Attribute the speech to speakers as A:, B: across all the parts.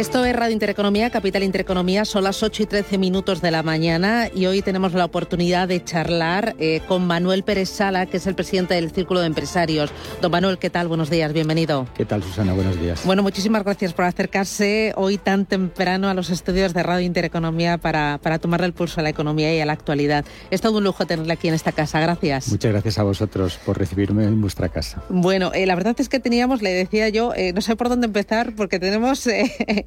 A: Esto es Radio Intereconomía, Capital Intereconomía, son las 8 y 13 minutos de la mañana y hoy tenemos la oportunidad de charlar eh, con Manuel Pérez Sala, que es el presidente del Círculo de Empresarios. Don Manuel, ¿qué tal? Buenos días, bienvenido.
B: ¿Qué tal, Susana? Buenos días.
A: Bueno, muchísimas gracias por acercarse hoy tan temprano a los estudios de Radio Intereconomía para, para tomarle el pulso a la economía y a la actualidad. Es todo un lujo tenerle aquí en esta casa, gracias.
B: Muchas gracias a vosotros por recibirme en vuestra casa.
A: Bueno, eh, la verdad es que teníamos, le decía yo, eh, no sé por dónde empezar porque tenemos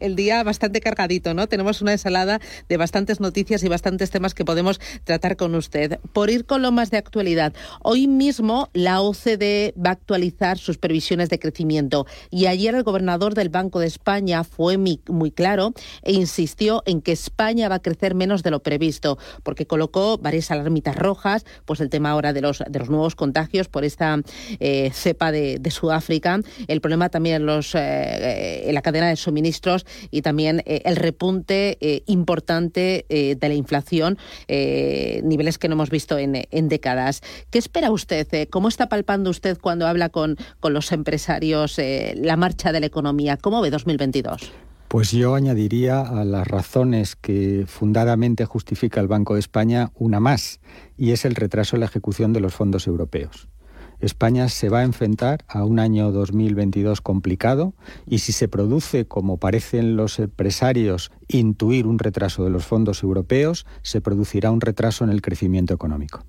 A: el día bastante cargadito, ¿no? Tenemos una ensalada de bastantes noticias y bastantes temas que podemos tratar con usted. Por ir con lo más de actualidad, hoy mismo la OCDE va a actualizar sus previsiones de crecimiento y ayer el gobernador del Banco de España fue muy, claro e insistió en que España va a crecer menos de lo previsto, porque colocó varias alarmitas rojas, pues el tema ahora de los, de los nuevos contagios por esta eh, cepa de, Sudáfrica, el problema también en, los, eh, en la cadena de suministros y también eh, el repunte eh, importante eh, de la inflación, niveles que no hemos visto en, en décadas. ¿Qué espera usted? ¿Cómo está palpando usted cuando habla con, con los empresarios la marcha de la economía? ¿Cómo ve 2022?
B: Pues yo añadiría a las razones que fundadamente justifica el Banco de España una más, y es el retraso en la ejecución de los fondos europeos. España se va a enfrentar a un año 2022 complicado y si se produce, como parecen los empresarios, intuir un retraso de los fondos europeos, se producirá un retraso en el crecimiento económico.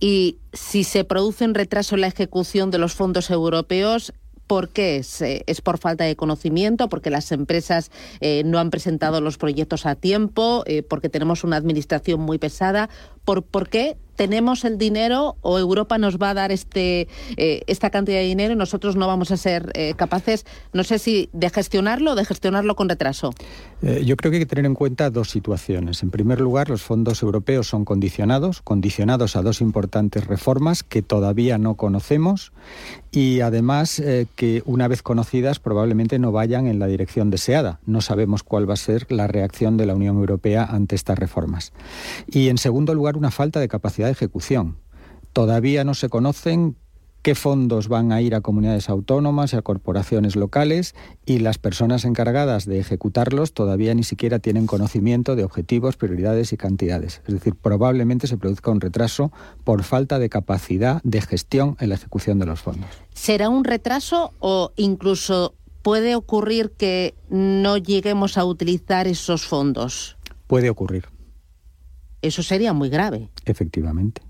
A: Y si se produce un retraso en la ejecución de los fondos europeos, ¿Por qué es? ¿Es por falta de conocimiento? ¿Porque las empresas eh, no han presentado los proyectos a tiempo? Eh, ¿Porque tenemos una administración muy pesada? ¿Por, ¿Por qué tenemos el dinero o Europa nos va a dar este, eh, esta cantidad de dinero y nosotros no vamos a ser eh, capaces, no sé si de gestionarlo o de gestionarlo con retraso?
B: Eh, yo creo que hay que tener en cuenta dos situaciones. En primer lugar, los fondos europeos son condicionados, condicionados a dos importantes reformas que todavía no conocemos y además que una vez conocidas probablemente no vayan en la dirección deseada. No sabemos cuál va a ser la reacción de la Unión Europea ante estas reformas. Y en segundo lugar, una falta de capacidad de ejecución. Todavía no se conocen qué fondos van a ir a comunidades autónomas y a corporaciones locales y las personas encargadas de ejecutarlos todavía ni siquiera tienen conocimiento de objetivos, prioridades y cantidades. Es decir, probablemente se produzca un retraso por falta de capacidad de gestión en la ejecución de los fondos.
A: ¿Será un retraso o incluso puede ocurrir que no lleguemos a utilizar esos fondos?
B: Puede ocurrir.
A: Eso sería muy grave.
B: Efectivamente.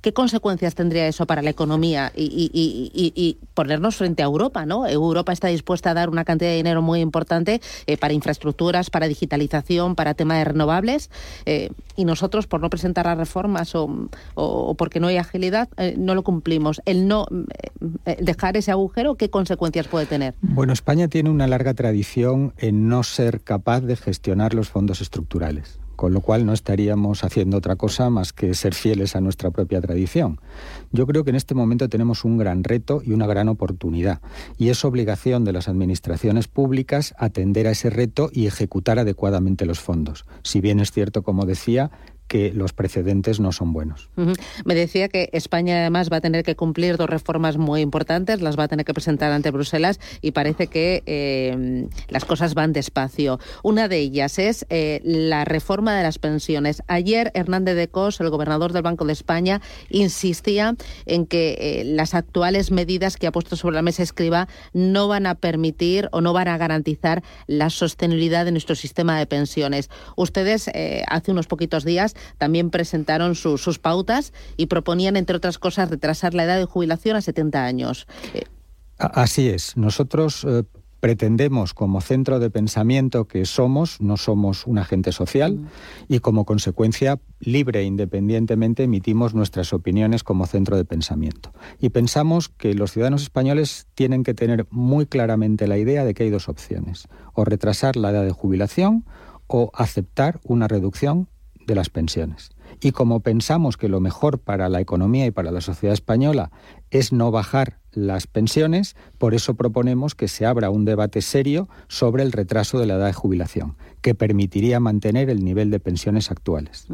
A: ¿Qué consecuencias tendría eso para la economía y, y, y, y, ponernos frente a Europa? ¿no? Europa está dispuesta a dar una cantidad de dinero muy importante eh, para infraestructuras, para digitalización, para temas de renovables, eh, y nosotros, por no presentar las reformas o, o, o porque no hay agilidad, eh, no lo cumplimos. El no dejar ese agujero, ¿qué consecuencias puede tener?
B: Bueno, España tiene una larga tradición en no ser capaz de gestionar los fondos estructurales con lo cual no estaríamos haciendo otra cosa más que ser fieles a nuestra propia tradición. Yo creo que en este momento tenemos un gran reto y una gran oportunidad, y es obligación de las administraciones públicas atender a ese reto y ejecutar adecuadamente los fondos. Si bien es cierto, como decía, que los precedentes no son buenos.
A: Me decía que España además va a tener que cumplir dos reformas muy importantes, las va a tener que presentar ante Bruselas y parece que eh, las cosas van despacio. Una de ellas es eh, la reforma de las pensiones. Ayer Hernández de Cos, el gobernador del Banco de España, insistía en que eh, las actuales medidas que ha puesto sobre la mesa escriba no van a permitir o no van a garantizar la sostenibilidad de nuestro sistema de pensiones. Ustedes eh, hace unos poquitos días también presentaron su, sus pautas y proponían, entre otras cosas, retrasar la edad de jubilación a 70 años.
B: Eh. Así es. Nosotros eh, Pretendemos, como centro de pensamiento que somos, no somos un agente social y como consecuencia, libre e independientemente, emitimos nuestras opiniones como centro de pensamiento. Y pensamos que los ciudadanos españoles tienen que tener muy claramente la idea de que hay dos opciones, o retrasar la edad de jubilación o aceptar una reducción de las pensiones. Y como pensamos que lo mejor para la economía y para la sociedad española es no bajar las pensiones, por eso proponemos que se abra un debate serio sobre el retraso de la edad de jubilación, que permitiría mantener el nivel de pensiones actuales.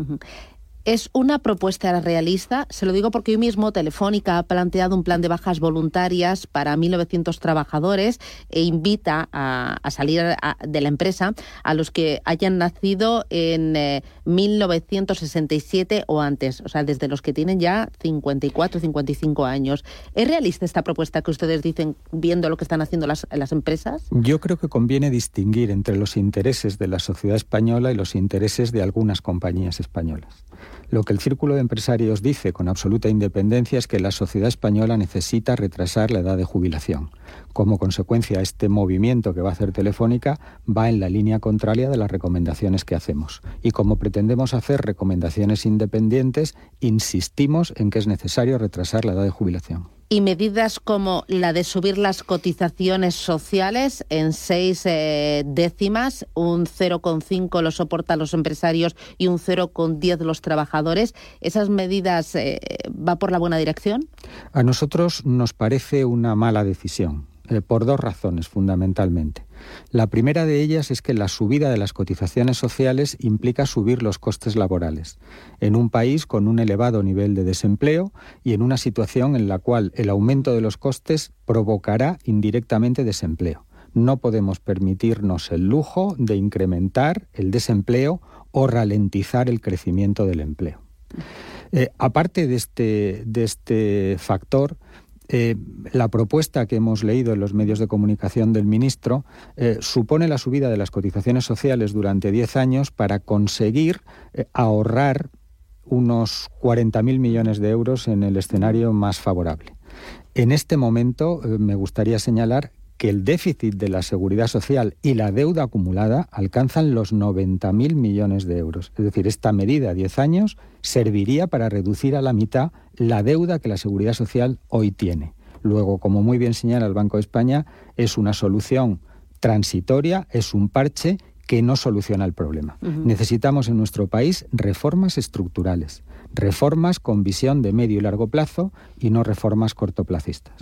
A: Es una propuesta realista, se lo digo porque hoy mismo Telefónica ha planteado un plan de bajas voluntarias para 1.900 trabajadores e invita a, salir de la empresa a los que hayan nacido en 1967 eh, o antes, o sea, desde los que tienen ya 54, 55 años. ¿Es realista esta propuesta que ustedes dicen viendo lo que están haciendo las, las empresas?
B: Yo creo que conviene distinguir entre los intereses de la sociedad española y los intereses de algunas compañías españolas. Lo que el Círculo de Empresarios dice con absoluta independencia es que la sociedad española necesita retrasar la edad de jubilación. Como consecuencia, este movimiento que va a hacer Telefónica va en la línea contraria de las recomendaciones que hacemos. Y como pretendemos hacer recomendaciones independientes, insistimos en que es necesario retrasar la edad de jubilación
A: y medidas como la de subir las cotizaciones sociales en seis eh, décimas, un 0,5 lo soportan los empresarios y un 0,10 los trabajadores. ¿Esas medidas eh, va por la buena dirección?
B: A nosotros nos parece una mala decisión, eh, por dos razones fundamentalmente. La primera de ellas es que la subida de las cotizaciones sociales implica subir los costes laborales, en un país con un elevado nivel de desempleo y en una situación en la cual el aumento de los costes provocará indirectamente desempleo. No podemos permitirnos el lujo de incrementar el desempleo o ralentizar el crecimiento del empleo. Eh, aparte de este, de este factor, eh, la propuesta que hemos leído en los medios de comunicación del ministro eh, supone la subida de las cotizaciones sociales durante 10 años para conseguir eh, ahorrar unos 40.000 millones de euros en el escenario más favorable. En este momento me gustaría señalar que el déficit de la seguridad social y la deuda acumulada alcanzan los 90.000 millones de euros. Es decir, esta medida a 10 años serviría para reducir a la mitad la deuda que la seguridad social hoy tiene. Luego, como muy bien señala el Banco de España, es una solución transitoria, es un parche que no soluciona el problema. Necesitamos en nuestro país reformas estructurales reformas con visión de medio y largo plazo y no reformas cortoplacistas.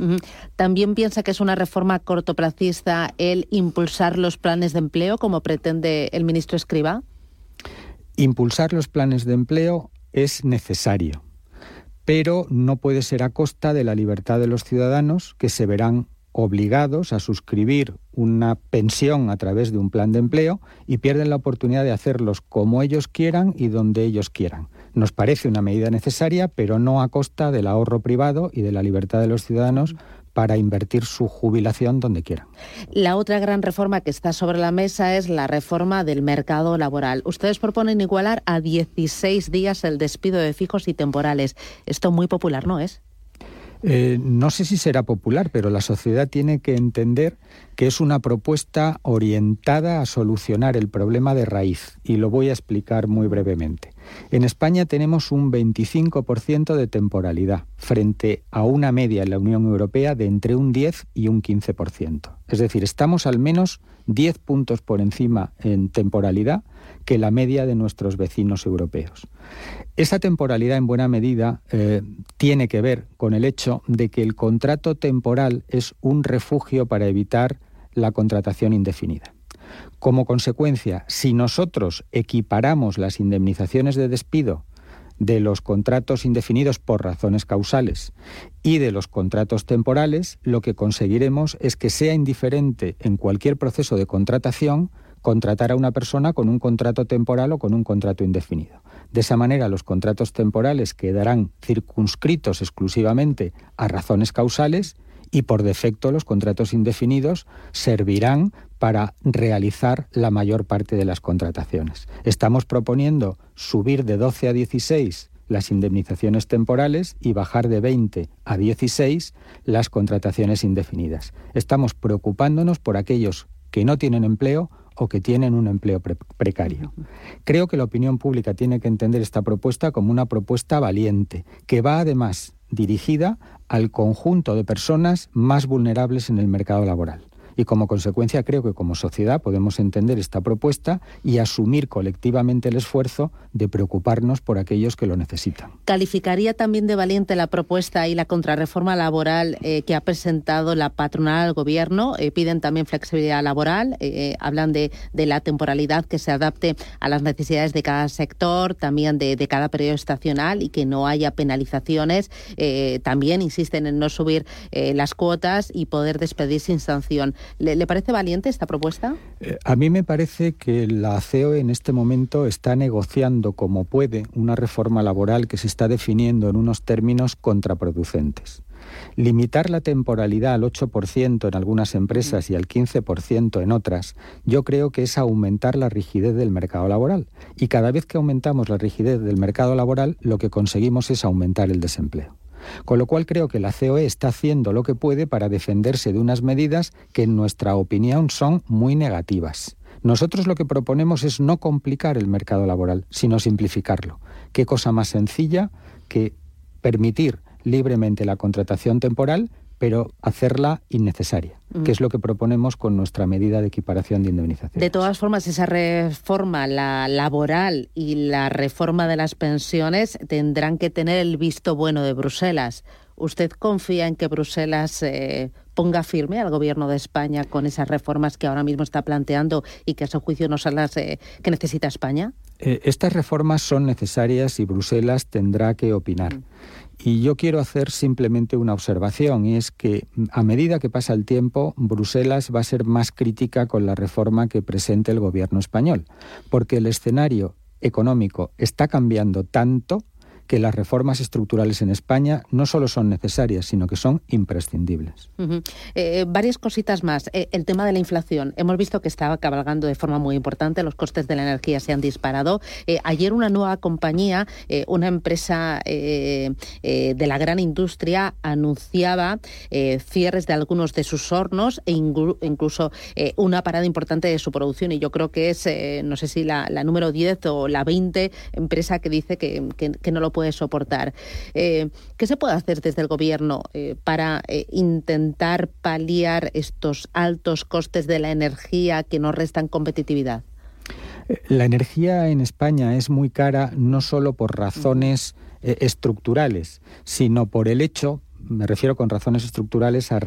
A: ¿También piensa que es una reforma cortoplacista el impulsar los planes de empleo como pretende el ministro Escriba?
B: Impulsar los planes de empleo es necesario, pero no puede ser a costa de la libertad de los ciudadanos que se verán obligados a suscribir una pensión a través de un plan de empleo y pierden la oportunidad de hacerlos como ellos quieran y donde ellos quieran. Nos parece una medida necesaria, pero no a costa del ahorro privado y de la libertad de los ciudadanos para invertir su jubilación donde quieran.
A: La otra gran reforma que está sobre la mesa es la reforma del mercado laboral. Ustedes proponen igualar a 16 días el despido de fijos y temporales. Esto muy popular, ¿no es?
B: Eh, no sé si será popular, pero la sociedad tiene que entender que es una propuesta orientada a solucionar el problema de raíz y lo voy a explicar muy brevemente. En España tenemos un 25% de temporalidad frente a una media en la Unión Europea de entre un 10 y un 15%. Es decir, estamos al menos 10 puntos por encima en temporalidad que la media de nuestros vecinos europeos. Esa temporalidad en buena medida eh, tiene que ver con el hecho de que el contrato temporal es un refugio para evitar la contratación indefinida. Como consecuencia, si nosotros equiparamos las indemnizaciones de despido de los contratos indefinidos por razones causales y de los contratos temporales, lo que conseguiremos es que sea indiferente en cualquier proceso de contratación contratar a una persona con un contrato temporal o con un contrato indefinido. De esa manera, los contratos temporales quedarán circunscritos exclusivamente a razones causales y por defecto los contratos indefinidos servirán para realizar la mayor parte de las contrataciones. Estamos proponiendo subir de 12 a 16 las indemnizaciones temporales y bajar de 20 a 16 las contrataciones indefinidas. Estamos preocupándonos por aquellos que no tienen empleo o que tienen un empleo precario. Creo que la opinión pública tiene que entender esta propuesta como una propuesta valiente, que va además dirigida al conjunto de personas más vulnerables en el mercado laboral y como consecuencia creo que como sociedad podemos entender esta propuesta y asumir colectivamente el esfuerzo de preocuparnos por aquellos que lo necesitan.
A: ¿Calificaría también de valiente la propuesta y la contrarreforma laboral eh, que ha presentado la patronal al gobierno? Eh, piden también flexibilidad laboral, eh, hablan de, la temporalidad que se adapte a las necesidades de cada sector, también de, de cada periodo estacional y que no haya penalizaciones. también insisten en no subir las cuotas y poder despedir sin sanción. ¿Le, parece valiente esta propuesta?
B: Eh, a mí me parece que la CEOE en este momento está negociando como puede una reforma laboral que se está definiendo en unos términos contraproducentes. Limitar la temporalidad al 8% en algunas empresas y al 15% en otras, yo creo que es aumentar la rigidez del mercado laboral. Y cada vez que aumentamos la rigidez del mercado laboral, lo que conseguimos es aumentar el desempleo. Con lo cual creo que la COE está haciendo lo que puede para defenderse de unas medidas que en nuestra opinión son muy negativas. Nosotros lo que proponemos es no complicar el mercado laboral, sino simplificarlo. ¿Qué cosa más sencilla que permitir libremente la contratación temporal pero hacerla innecesaria, mm. que es lo que proponemos con nuestra medida de equiparación de indemnización.
A: De todas formas, esa reforma, la laboral y la reforma de las pensiones tendrán que tener el visto bueno de Bruselas. ¿Usted confía en que Bruselas eh, ponga firme al Gobierno de España con esas reformas que ahora mismo está planteando y que a su juicio no son las eh, que necesita España?
B: Eh, estas reformas son necesarias y Bruselas tendrá que opinar. Mm. Y yo quiero hacer simplemente una observación, y es que a medida que pasa el tiempo, Bruselas va a ser más crítica con la reforma que presente el gobierno español, porque el escenario económico está cambiando tanto que las reformas estructurales en España no solo son necesarias, sino que son imprescindibles.
A: Eh, varias cositas más. Eh, el tema de la inflación. Hemos visto que estaba cabalgando de forma muy importante, los costes de la energía se han disparado. Eh, ayer una nueva compañía, una empresa de la gran industria, anunciaba cierres de algunos de sus hornos e incluso una parada importante de su producción. Y yo creo que es, no sé si la, número 10 o la 20 empresa que dice que, que no lo puede puede soportar. Eh, ¿Qué se puede hacer desde el Gobierno eh, para eh, intentar paliar estos altos costes de la energía que nos restan competitividad?
B: La energía en España es muy cara no solo por razones estructurales, sino por el hecho me refiero con razones estructurales a,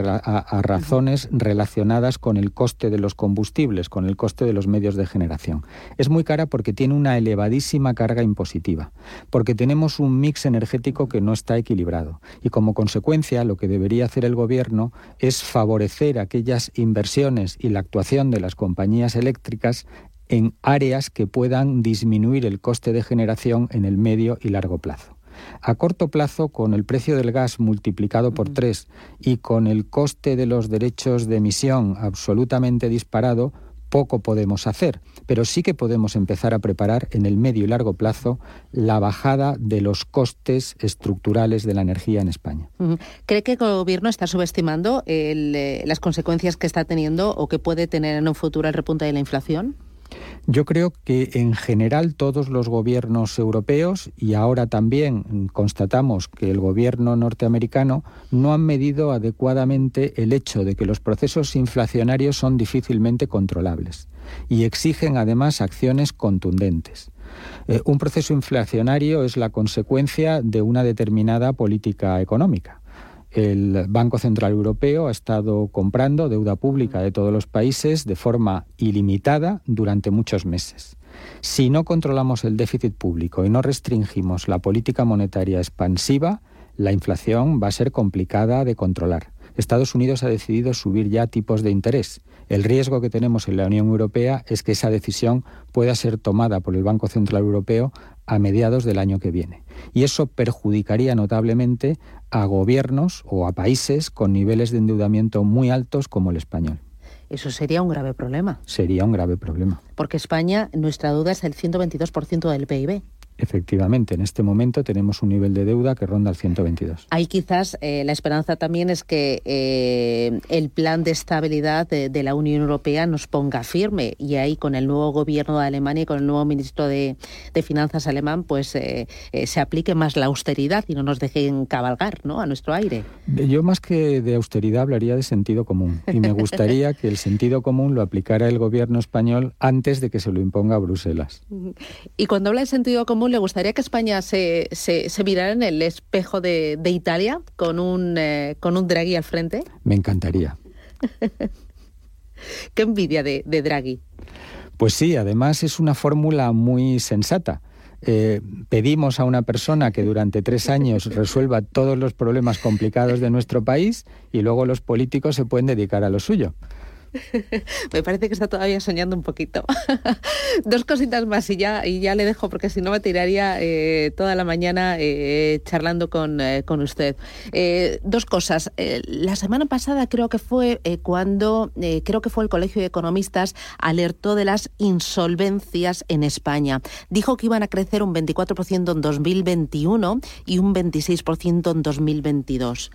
B: razones relacionadas con el coste de los combustibles, con el coste de los medios de generación. Es muy cara porque tiene una elevadísima carga impositiva, porque tenemos un mix energético que no está equilibrado y como consecuencia lo que debería hacer el gobierno es favorecer aquellas inversiones y la actuación de las compañías eléctricas en áreas que puedan disminuir el coste de generación en el medio y largo plazo. A corto plazo, con el precio del gas multiplicado por tres y con el coste de los derechos de emisión absolutamente disparado, poco podemos hacer, pero sí que podemos empezar a preparar en el medio y largo plazo la bajada de los costes estructurales de la energía en España.
A: ¿Cree que el Gobierno está subestimando eh, las consecuencias que está teniendo o que puede tener en un futuro el repunte de la inflación?
B: Yo creo que en general todos los gobiernos europeos y ahora también constatamos que el gobierno norteamericano no han medido adecuadamente el hecho de que los procesos inflacionarios son difícilmente controlables y exigen además acciones contundentes. Eh, un proceso inflacionario es la consecuencia de una determinada política económica el Banco Central Europeo ha estado comprando deuda pública de todos los países de forma ilimitada durante muchos meses. Si no controlamos el déficit público y no restringimos la política monetaria expansiva, la inflación va a ser complicada de controlar. Estados Unidos ha decidido subir ya tipos de interés. El riesgo que tenemos en la Unión Europea es que esa decisión pueda ser tomada por el Banco Central Europeo a mediados del año que viene. Y eso perjudicaría notablemente a gobiernos o a países con niveles de endeudamiento muy altos como el español.
A: Eso sería un grave problema.
B: Sería un grave problema.
A: Porque España, nuestra duda es el 122% del PIB.
B: Efectivamente, en este momento tenemos un nivel de deuda que ronda el 122.
A: Ahí quizás eh, la esperanza también es que eh, el plan de estabilidad de, la Unión Europea nos ponga firme y ahí con el nuevo gobierno de Alemania y con el nuevo ministro de, Finanzas alemán, pues eh, se aplique más la austeridad y no nos dejen cabalgar ¿no? a nuestro aire.
B: Yo más que de austeridad hablaría de sentido común y me gustaría que el sentido común lo aplicara el gobierno español antes de que se lo imponga a Bruselas.
A: Y cuando habla de sentido común, ¿le gustaría que España se, se, mirara en el espejo de, Italia con un, eh, con un Draghi al frente?
B: Me encantaría.
A: Qué envidia de, Draghi.
B: Pues sí, además es una fórmula muy sensata. Eh, pedimos a una persona que durante tres años resuelva todos los problemas complicados de nuestro país y luego los políticos se pueden dedicar a lo suyo.
A: me parece que está todavía soñando un poquito. Dos cositas más y ya, y ya le dejo porque si no me tiraría eh, toda la mañana eh, charlando con, eh, con usted. dos cosas. la semana pasada creo que fue cuando, creo que fue el Colegio de Economistas, alertó de las insolvencias en España. Dijo que iban a crecer un 24% en 2021 y un 26% en 2022.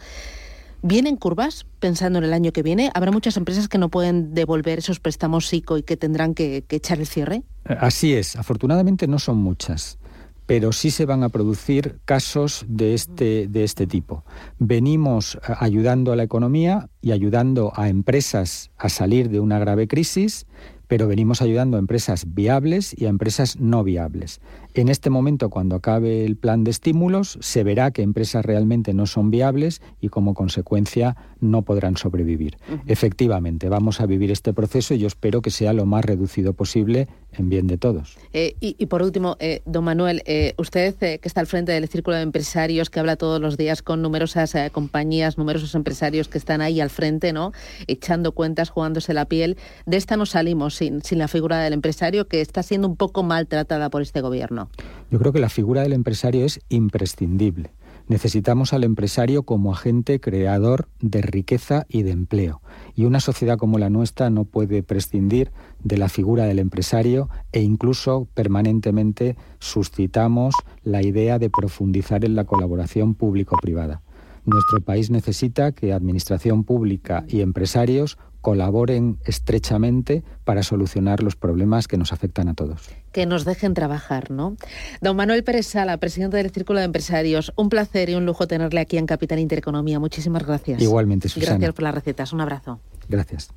A: ¿Vienen curvas pensando en el año que viene? ¿Habrá muchas empresas que no pueden devolver esos préstamos SICO y que tendrán que, echar el cierre?
B: Eh, así es. Afortunadamente no son muchas pero sí se van a producir casos de este, de este tipo. Venimos eh, ayudando a la economía y ayudando a empresas a salir de una grave crisis, pero venimos ayudando a empresas viables y a empresas no viables. En este momento, cuando acabe el plan de estímulos, se verá que empresas realmente no son viables y como consecuencia no podrán sobrevivir. Efectivamente, vamos a vivir este proceso y yo espero que sea lo más reducido posible en bien de todos.
A: Eh, y, por último, eh, don Manuel, eh, usted que está al frente del Círculo de Empresarios, que habla todos los días con numerosas compañías, numerosos empresarios que están ahí al frente, ¿no? echando cuentas, jugándose la piel, de esta no salimos sin, la figura del empresario que está siendo un poco maltratada por este gobierno.
B: Yo creo que la figura del empresario es imprescindible. Necesitamos al empresario como agente creador de riqueza y de empleo. Y una sociedad como la nuestra no puede prescindir de la figura del empresario e incluso permanentemente suscitamos la idea de profundizar en la colaboración público-privada. Nuestro país necesita que administración pública y empresarios colaboren estrechamente para solucionar los problemas que nos afectan a todos.
A: Que nos dejen trabajar, ¿no? Don Manuel Pérez Sala, presidente del Círculo de Empresarios, un placer y un lujo tenerle aquí en Capital Intereconomía. Muchísimas gracias.
B: Igualmente, Susana.
A: Gracias por las recetas. Un abrazo.
B: Gracias.